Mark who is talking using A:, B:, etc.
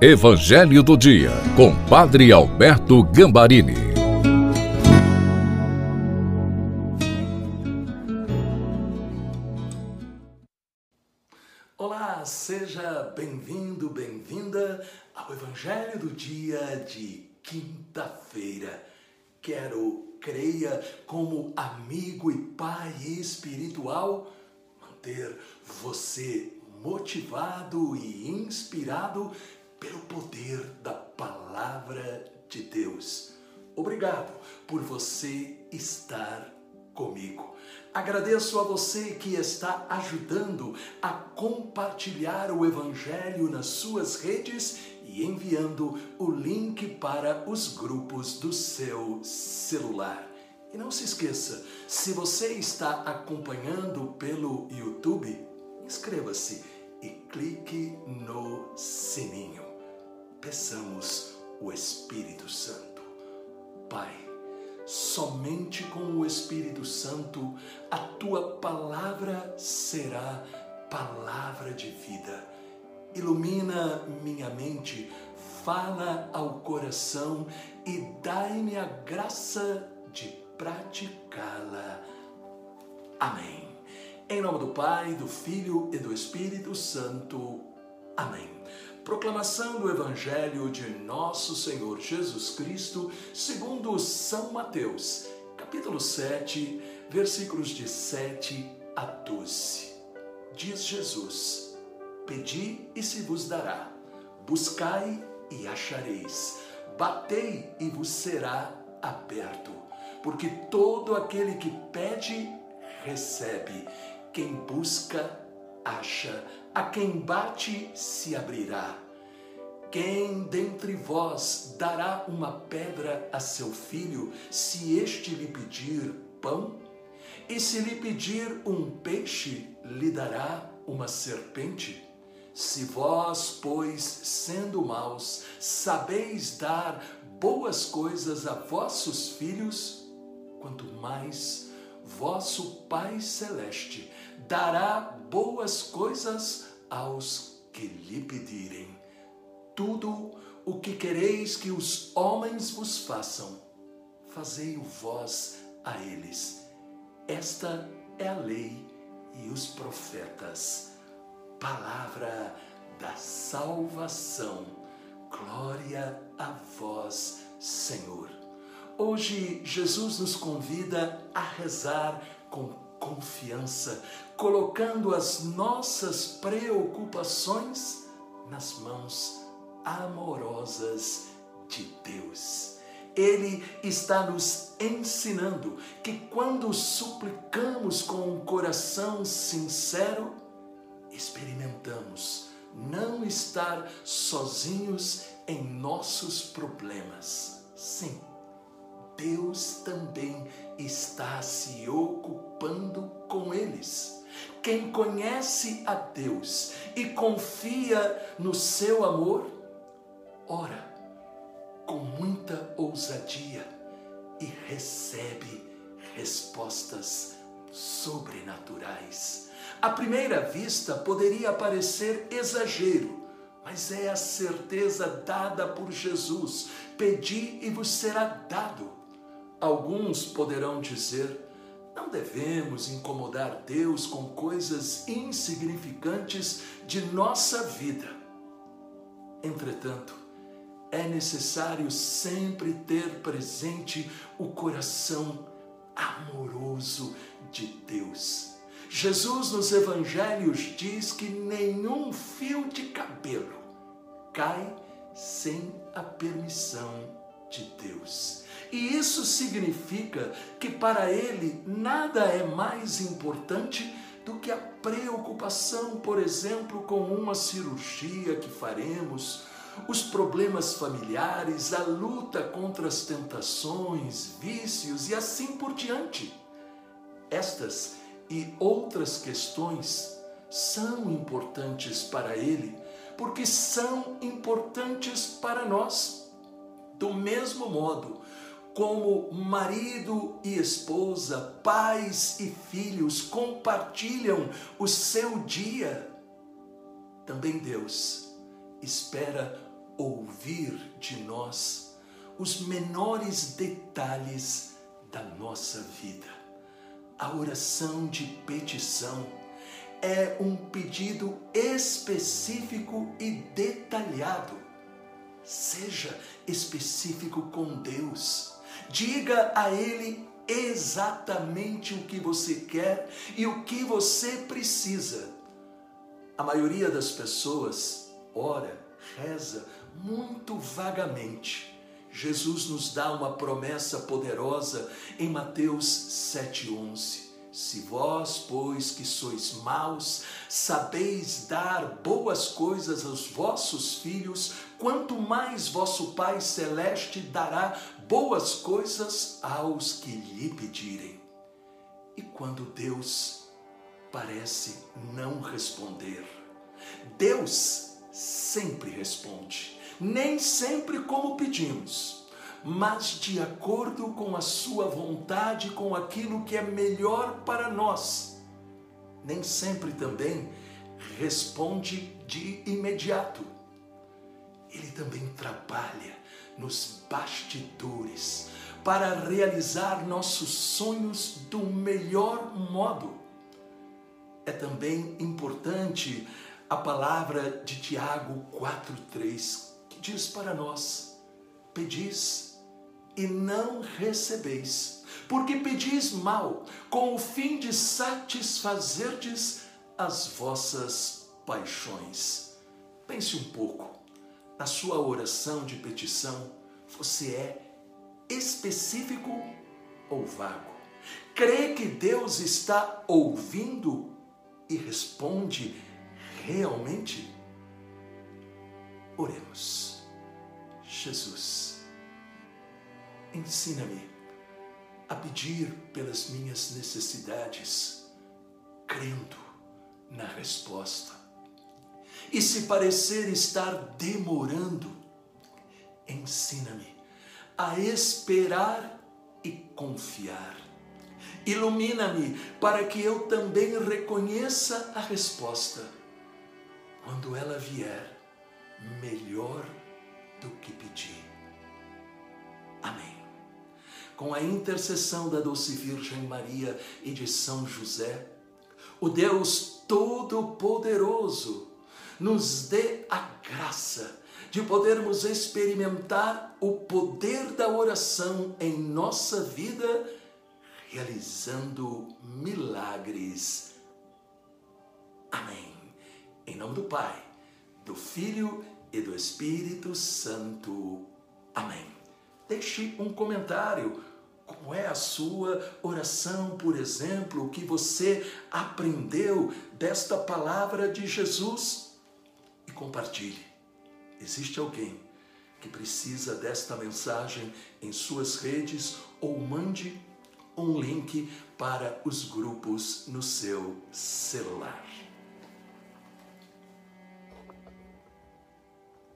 A: Evangelho do Dia, com Padre Alberto Gambarini.
B: Olá, seja bem-vindo, bem-vinda ao Evangelho do Dia de quinta-feira. Quero, creia, como amigo e pai espiritual, manter você motivado e inspirado pelo poder da palavra de Deus. Obrigado por você estar comigo. Agradeço a você que está ajudando a compartilhar o Evangelho nas suas redes e enviando o link para os grupos do seu celular. E não se esqueça, se você está acompanhando pelo YouTube, inscreva-se e clique no sininho. Peçamos o Espírito Santo. Pai, somente com o Espírito Santo a tua palavra será palavra de vida. Ilumina minha mente, fala ao coração e dai-me a graça de praticá-la. Amém. Em nome do Pai, do Filho e do Espírito Santo. Amém. Proclamação do Evangelho de Nosso Senhor Jesus Cristo, segundo São Mateus, capítulo 7, versículos de 7 a 12. Diz Jesus: Pedi e se vos dará, buscai e achareis, batei e vos será aberto, porque todo aquele que pede, recebe quem busca, acha, a quem bate, se abrirá. Quem dentre vós dará uma pedra a seu filho, se este lhe pedir pão? E se lhe pedir um peixe, lhe dará uma serpente? Se vós, pois, sendo maus, sabeis dar boas coisas a vossos filhos, quanto mais vosso Pai Celeste dará boas coisas aos que lhe pedirem. Tudo o que quereis que os homens vos façam, fazei-o vós a eles. Esta é a lei e os profetas. Palavra da salvação. Glória a vós, Senhor. Hoje, Jesus nos convida a rezar com confiança, colocando as nossas preocupações nas mãos amorosas de Deus. Ele está nos ensinando que quando suplicamos com um coração sincero, experimentamos não estar sozinhos em nossos problemas. Sim Deus também está se ocupando com eles. Quem conhece a Deus e confia no seu amor, ora com muita ousadia e recebe respostas sobrenaturais. À primeira vista poderia parecer exagero, mas é a certeza dada por Jesus: pedi e vos será dado. Alguns poderão dizer: não devemos incomodar Deus com coisas insignificantes de nossa vida. Entretanto, é necessário sempre ter presente o coração amoroso de Deus. Jesus nos evangelhos diz que nenhum fio de cabelo cai sem a permissão de Deus. E isso significa que para ele nada é mais importante do que a preocupação, por exemplo, com uma cirurgia que faremos, os problemas familiares, a luta contra as tentações, vícios e assim por diante. Estas e outras questões são importantes para ele, porque são importantes para nós. Do mesmo modo, como marido e esposa, pais e filhos compartilham o seu dia, também Deus espera ouvir de nós os menores detalhes da nossa vida. A oração de petição é um pedido específico e detalhado. Seja específico com Deus. Diga a Ele exatamente o que você quer e o que você precisa. A maioria das pessoas ora, reza muito vagamente. Jesus nos dá uma promessa poderosa em Mateus 7,11. Se vós, pois, que sois maus, sabeis dar boas coisas aos vossos filhos, quanto mais vosso Pai Celeste dará boas coisas aos que lhe pedirem. E quando Deus parece não responder, Deus sempre responde, nem sempre como pedimos mas de acordo com a sua vontade, com aquilo que é melhor para nós. Nem sempre também responde de imediato. Ele também trabalha nos bastidores para realizar nossos sonhos do melhor modo. É também importante a palavra de Tiago 4,3, que diz para nós: pedis e não recebeis, porque pedis mal, com o fim de satisfazerdes as vossas paixões. Pense um pouco, na sua oração de petição, você é específico ou vago? Crê que Deus está ouvindo e responde realmente? Oremos. Jesus Ensina-me a pedir pelas minhas necessidades, crendo na resposta. E se parecer estar demorando, ensina-me a esperar e confiar. Ilumina-me para que eu também reconheça a resposta. Quando ela vier, melhor do que pedir. Amém com a intercessão da doce Virgem Maria e de São José, o Deus Todo-Poderoso nos dê a graça de podermos experimentar o poder da oração em nossa vida, realizando milagres. Amém. Em nome do Pai, do Filho e do Espírito Santo. Amém. Deixe um comentário. Como é a sua oração, por exemplo, o que você aprendeu desta palavra de Jesus? Compartilhe. Existe alguém que precisa desta mensagem em suas redes ou mande um link para os grupos no seu celular.